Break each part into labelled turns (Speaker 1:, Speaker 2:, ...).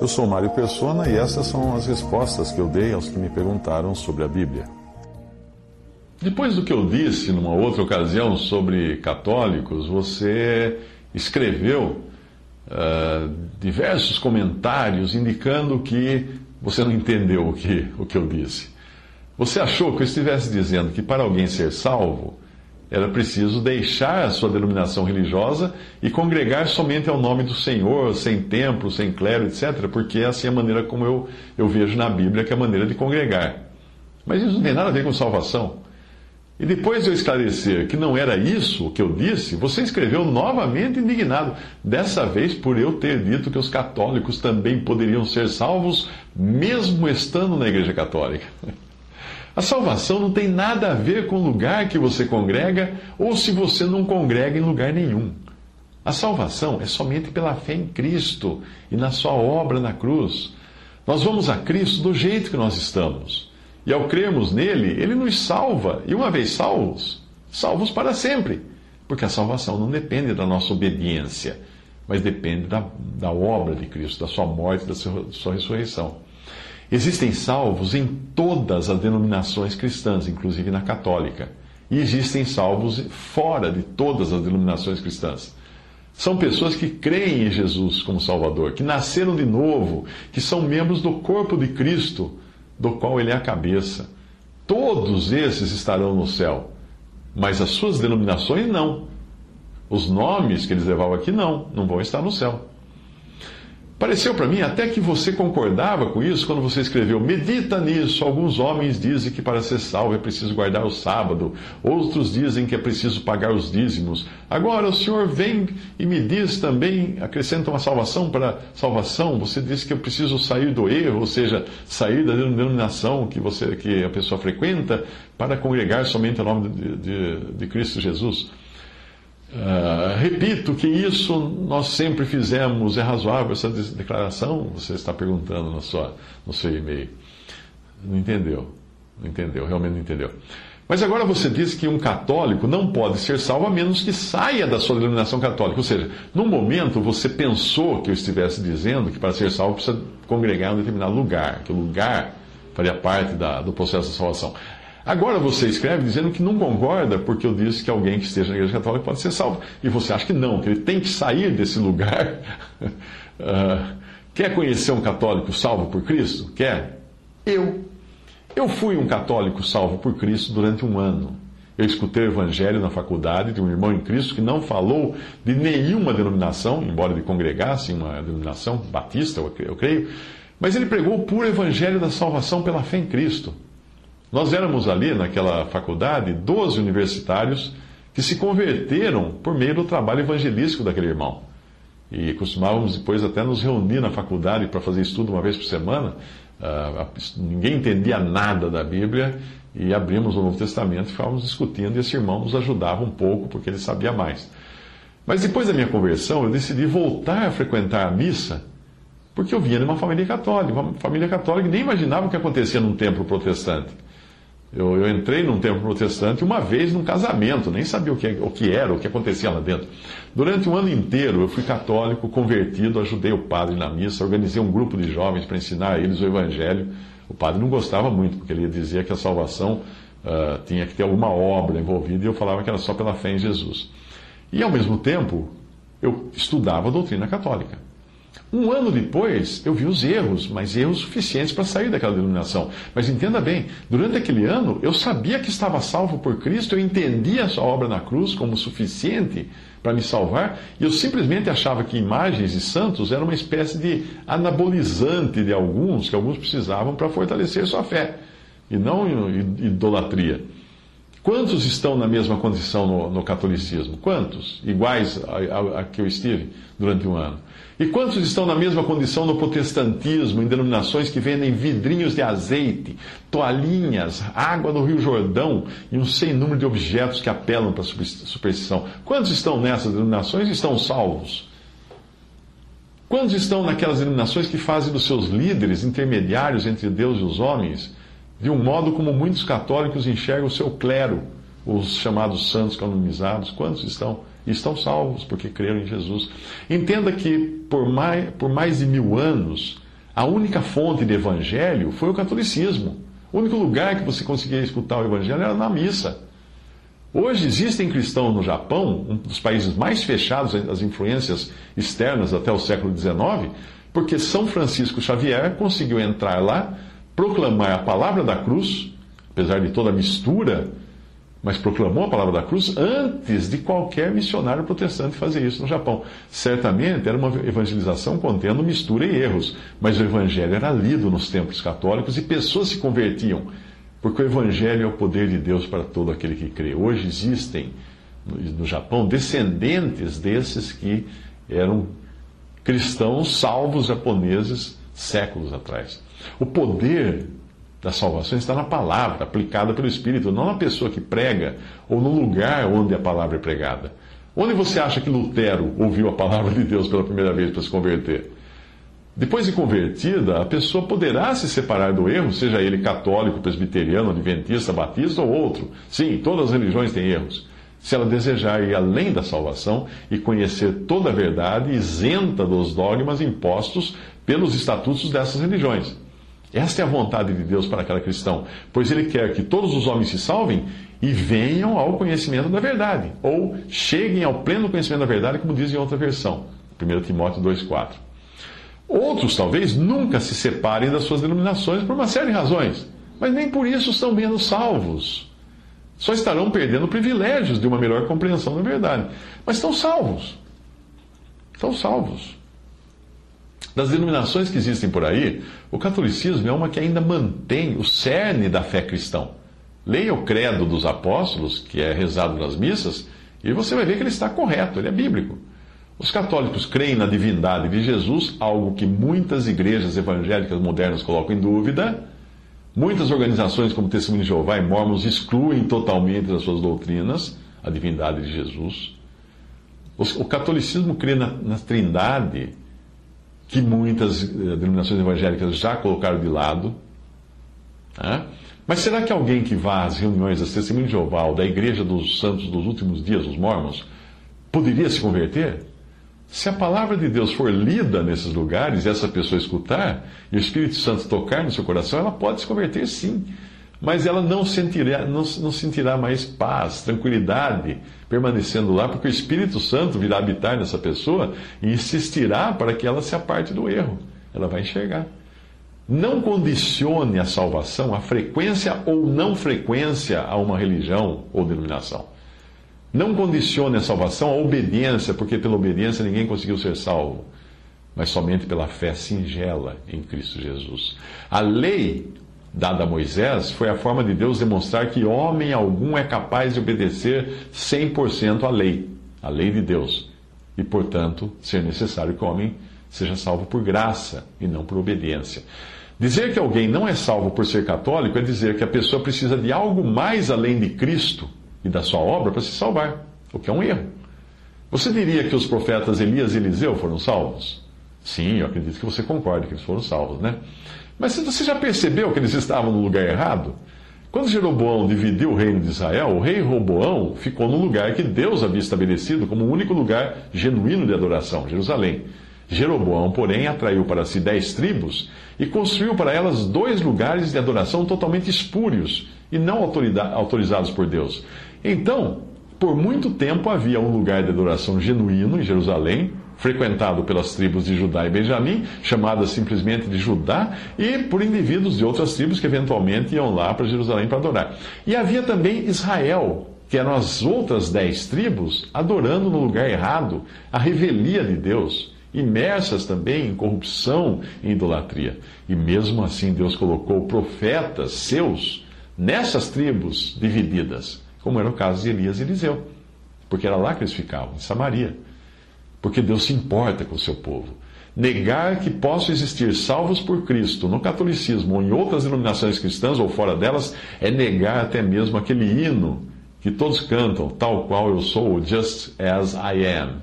Speaker 1: Eu sou Mário Persona e essas são as respostas que eu dei aos que me perguntaram sobre a Bíblia. Depois do que eu disse numa outra ocasião sobre católicos, você escreveu uh, diversos comentários indicando que você não entendeu o que, o que eu disse. Você achou que eu estivesse dizendo que para alguém ser salvo era preciso deixar a sua denominação religiosa e congregar somente ao nome do Senhor, sem templo, sem clero, etc., porque essa é a maneira como eu, eu vejo na Bíblia que é a maneira de congregar. Mas isso não tem nada a ver com salvação. E depois de eu esclarecer que não era isso o que eu disse, você escreveu novamente indignado, dessa vez por eu ter dito que os católicos também poderiam ser salvos, mesmo estando na Igreja Católica. A salvação não tem nada a ver com o lugar que você congrega ou se você não congrega em lugar nenhum. A salvação é somente pela fé em Cristo e na sua obra na cruz. Nós vamos a Cristo do jeito que nós estamos. E ao crermos nele, ele nos salva. E uma vez salvos, salvos para sempre. Porque a salvação não depende da nossa obediência, mas depende da, da obra de Cristo, da sua morte, da sua, da sua ressurreição. Existem salvos em todas as denominações cristãs, inclusive na católica. E existem salvos fora de todas as denominações cristãs. São pessoas que creem em Jesus como Salvador, que nasceram de novo, que são membros do corpo de Cristo do qual ele é a cabeça. Todos esses estarão no céu, mas as suas denominações não. Os nomes que eles levavam aqui não, não vão estar no céu. Pareceu para mim até que você concordava com isso quando você escreveu: Medita nisso. Alguns homens dizem que para ser salvo é preciso guardar o sábado, outros dizem que é preciso pagar os dízimos. Agora o Senhor vem e me diz também, acrescenta uma salvação para salvação. Você diz que eu preciso sair do erro, ou seja, sair da denominação que, você, que a pessoa frequenta, para congregar somente o nome de, de, de Cristo Jesus. Uh, repito que isso nós sempre fizemos. É razoável essa declaração? Você está perguntando no, sua, no seu e-mail. Não entendeu. Não entendeu, realmente não entendeu. Mas agora você diz que um católico não pode ser salvo a menos que saia da sua denominação católica. Ou seja, no momento você pensou que eu estivesse dizendo que para ser salvo precisa congregar em um determinado lugar, que o lugar faria parte da, do processo de salvação. Agora você escreve dizendo que não concorda porque eu disse que alguém que esteja na Igreja Católica pode ser salvo. E você acha que não, que ele tem que sair desse lugar. uh, quer conhecer um católico salvo por Cristo? Quer? Eu. Eu fui um católico salvo por Cristo durante um ano. Eu escutei o evangelho na faculdade de um irmão em Cristo que não falou de nenhuma denominação, embora ele congregasse em uma denominação batista, eu creio, mas ele pregou o puro evangelho da salvação pela fé em Cristo. Nós éramos ali, naquela faculdade, 12 universitários que se converteram por meio do trabalho evangelístico daquele irmão. E costumávamos depois até nos reunir na faculdade para fazer estudo uma vez por semana. Uh, ninguém entendia nada da Bíblia e abrimos o Novo Testamento e ficávamos discutindo. E esse irmão nos ajudava um pouco porque ele sabia mais. Mas depois da minha conversão, eu decidi voltar a frequentar a missa porque eu vinha de uma família católica, uma família católica nem imaginava o que acontecia num templo protestante. Eu, eu, entrei num templo protestante uma vez num casamento, nem sabia o que, o que era, o que acontecia lá dentro. Durante um ano inteiro eu fui católico, convertido, ajudei o padre na missa, organizei um grupo de jovens para ensinar a eles o evangelho. O padre não gostava muito, porque ele dizia que a salvação uh, tinha que ter alguma obra envolvida, e eu falava que era só pela fé em Jesus. E ao mesmo tempo, eu estudava a doutrina católica. Um ano depois, eu vi os erros, mas erros suficientes para sair daquela denominação. Mas entenda bem, durante aquele ano, eu sabia que estava salvo por Cristo, eu entendia a sua obra na cruz como suficiente para me salvar, e eu simplesmente achava que imagens e santos eram uma espécie de anabolizante de alguns, que alguns precisavam para fortalecer sua fé, e não idolatria. Quantos estão na mesma condição no, no catolicismo? Quantos? Iguais a, a, a, que eu estive durante um ano. E quantos estão na mesma condição no protestantismo, em denominações que vendem vidrinhos de azeite, toalhinhas, água do Rio Jordão e um sem número de objetos que apelam para a superstição? Quantos estão nessas denominações e estão salvos? Quantos estão naquelas denominações que fazem dos seus líderes intermediários entre Deus e os homens? De um modo como muitos católicos enxergam o seu clero, os chamados santos canonizados. Quantos estão? Estão salvos porque creram em Jesus. Entenda que por mais, por mais de mil anos, a única fonte de evangelho foi o catolicismo. O único lugar que você conseguia escutar o evangelho era na missa. Hoje existem cristãos no Japão, um dos países mais fechados às influências externas até o século XIX, porque São Francisco Xavier conseguiu entrar lá proclamar a palavra da cruz, apesar de toda a mistura, mas proclamou a palavra da cruz antes de qualquer missionário protestante fazer isso no Japão. Certamente era uma evangelização contendo mistura e erros, mas o evangelho era lido nos templos católicos e pessoas se convertiam, porque o evangelho é o poder de Deus para todo aquele que crê. Hoje existem no Japão descendentes desses que eram cristãos salvos japoneses séculos atrás. O poder da salvação está na palavra, aplicada pelo Espírito, não na pessoa que prega ou no lugar onde a palavra é pregada. Onde você acha que Lutero ouviu a palavra de Deus pela primeira vez para se converter? Depois de convertida, a pessoa poderá se separar do erro, seja ele católico, presbiteriano, adventista, batista ou outro. Sim, todas as religiões têm erros. Se ela desejar ir além da salvação e conhecer toda a verdade, isenta dos dogmas impostos pelos estatutos dessas religiões. Esta é a vontade de Deus para aquela cristão, pois Ele quer que todos os homens se salvem e venham ao conhecimento da verdade, ou cheguem ao pleno conhecimento da verdade, como diz em outra versão, 1 Timóteo 2,4. Outros, talvez, nunca se separem das suas denominações por uma série de razões, mas nem por isso estão menos salvos. Só estarão perdendo privilégios de uma melhor compreensão da verdade. Mas estão salvos. Estão salvos. Das denominações que existem por aí, o catolicismo é uma que ainda mantém o cerne da fé cristã. Leia o credo dos apóstolos, que é rezado nas missas, e você vai ver que ele está correto, ele é bíblico. Os católicos creem na divindade de Jesus, algo que muitas igrejas evangélicas modernas colocam em dúvida. Muitas organizações, como Testemunho de Jeová e Mormons, excluem totalmente das suas doutrinas a divindade de Jesus. O catolicismo crê na, na trindade que muitas eh, denominações evangélicas já colocaram de lado. Né? Mas será que alguém que vá às reuniões das Testemunhas de Jeová ou da Igreja dos Santos dos Últimos Dias, os Mormons, poderia se converter? Se a palavra de Deus for lida nesses lugares e essa pessoa escutar, e o Espírito Santo tocar no seu coração, ela pode se converter sim mas ela não sentirá, não, não sentirá mais paz, tranquilidade permanecendo lá, porque o Espírito Santo virá habitar nessa pessoa e insistirá para que ela se aparte do erro. Ela vai enxergar. Não condicione a salvação a frequência ou não frequência a uma religião ou denominação. Não condicione a salvação à obediência, porque pela obediência ninguém conseguiu ser salvo, mas somente pela fé singela em Cristo Jesus. A lei dada a Moisés foi a forma de Deus demonstrar que homem algum é capaz de obedecer 100% à lei, a lei de Deus, e, portanto, ser necessário que o homem seja salvo por graça e não por obediência. Dizer que alguém não é salvo por ser católico é dizer que a pessoa precisa de algo mais além de Cristo e da sua obra para se salvar, o que é um erro. Você diria que os profetas Elias e Eliseu foram salvos? Sim, eu acredito que você concorda que eles foram salvos, né? Mas você já percebeu que eles estavam no lugar errado? Quando Jeroboão dividiu o reino de Israel, o rei Roboão ficou no lugar que Deus havia estabelecido como o único lugar genuíno de adoração, Jerusalém. Jeroboão, porém, atraiu para si dez tribos e construiu para elas dois lugares de adoração totalmente espúrios e não autorizados por Deus. Então, por muito tempo havia um lugar de adoração genuíno em Jerusalém, frequentado pelas tribos de Judá e Benjamim, chamadas simplesmente de Judá, e por indivíduos de outras tribos que eventualmente iam lá para Jerusalém para adorar. E havia também Israel, que eram as outras dez tribos, adorando no lugar errado, a revelia de Deus, imersas também em corrupção e idolatria. E mesmo assim Deus colocou profetas seus nessas tribos divididas como era o caso de Elias e Eliseu, porque era lá que eles ficavam, em Samaria. Porque Deus se importa com o seu povo. Negar que possam existir salvos por Cristo no catolicismo ou em outras denominações cristãs ou fora delas é negar até mesmo aquele hino que todos cantam, tal qual eu sou, just as I am.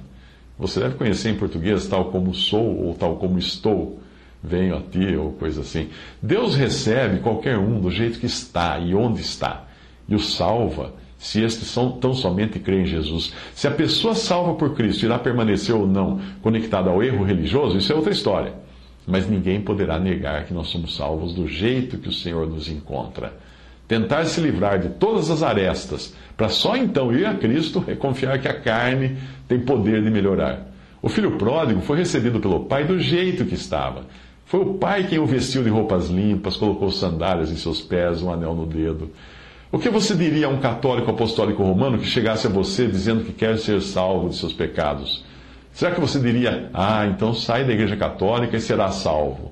Speaker 1: Você deve conhecer em português tal como sou ou tal como estou, venho a ti ou coisa assim. Deus recebe qualquer um do jeito que está e onde está e o salva se estes são tão somente creem em Jesus. Se a pessoa salva por Cristo irá permanecer ou não conectada ao erro religioso, isso é outra história. Mas ninguém poderá negar que nós somos salvos do jeito que o Senhor nos encontra. Tentar se livrar de todas as arestas, para só então ir a Cristo é confiar que a carne tem poder de melhorar. O filho pródigo foi recebido pelo pai do jeito que estava. Foi o pai quem o vestiu de roupas limpas, colocou sandálias em seus pés, um anel no dedo. O que você diria a um católico apostólico romano que chegasse a você dizendo que quer ser salvo de seus pecados? Será que você diria, ah, então sai da igreja católica e será salvo?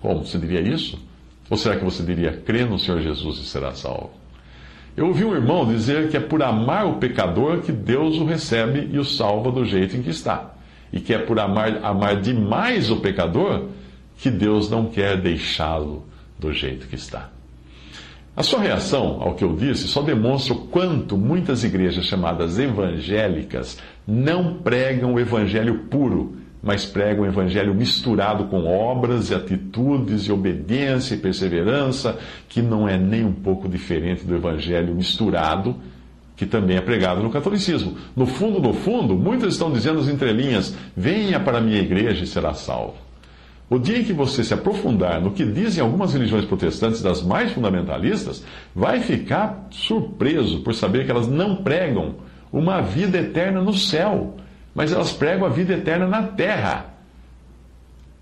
Speaker 1: Como? Você diria isso? Ou será que você diria, crê no Senhor Jesus e será salvo? Eu ouvi um irmão dizer que é por amar o pecador que Deus o recebe e o salva do jeito em que está. E que é por amar, amar demais o pecador que Deus não quer deixá-lo do jeito que está. A sua reação ao que eu disse só demonstra o quanto muitas igrejas chamadas evangélicas não pregam o evangelho puro, mas pregam o evangelho misturado com obras e atitudes e obediência e perseverança, que não é nem um pouco diferente do evangelho misturado que também é pregado no catolicismo. No fundo, no fundo, muitos estão dizendo as entrelinhas: venha para a minha igreja e será salvo. O dia em que você se aprofundar no que dizem algumas religiões protestantes das mais fundamentalistas, vai ficar surpreso por saber que elas não pregam uma vida eterna no céu, mas elas pregam a vida eterna na terra.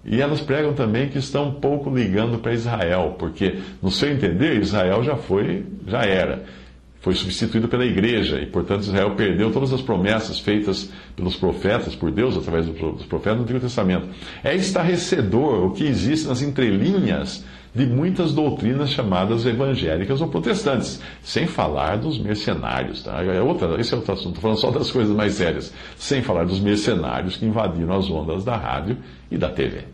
Speaker 1: E elas pregam também que estão um pouco ligando para Israel, porque, no seu entender, Israel já foi, já era foi substituído pela igreja e, portanto, Israel perdeu todas as promessas feitas pelos profetas, por Deus, através dos profetas do Antigo Testamento. É estarrecedor o que existe nas entrelinhas de muitas doutrinas chamadas evangélicas ou protestantes, sem falar dos mercenários. Tá? É outra, esse é outro assunto, falando só das coisas mais sérias, sem falar dos mercenários que invadiram as ondas da rádio e da TV.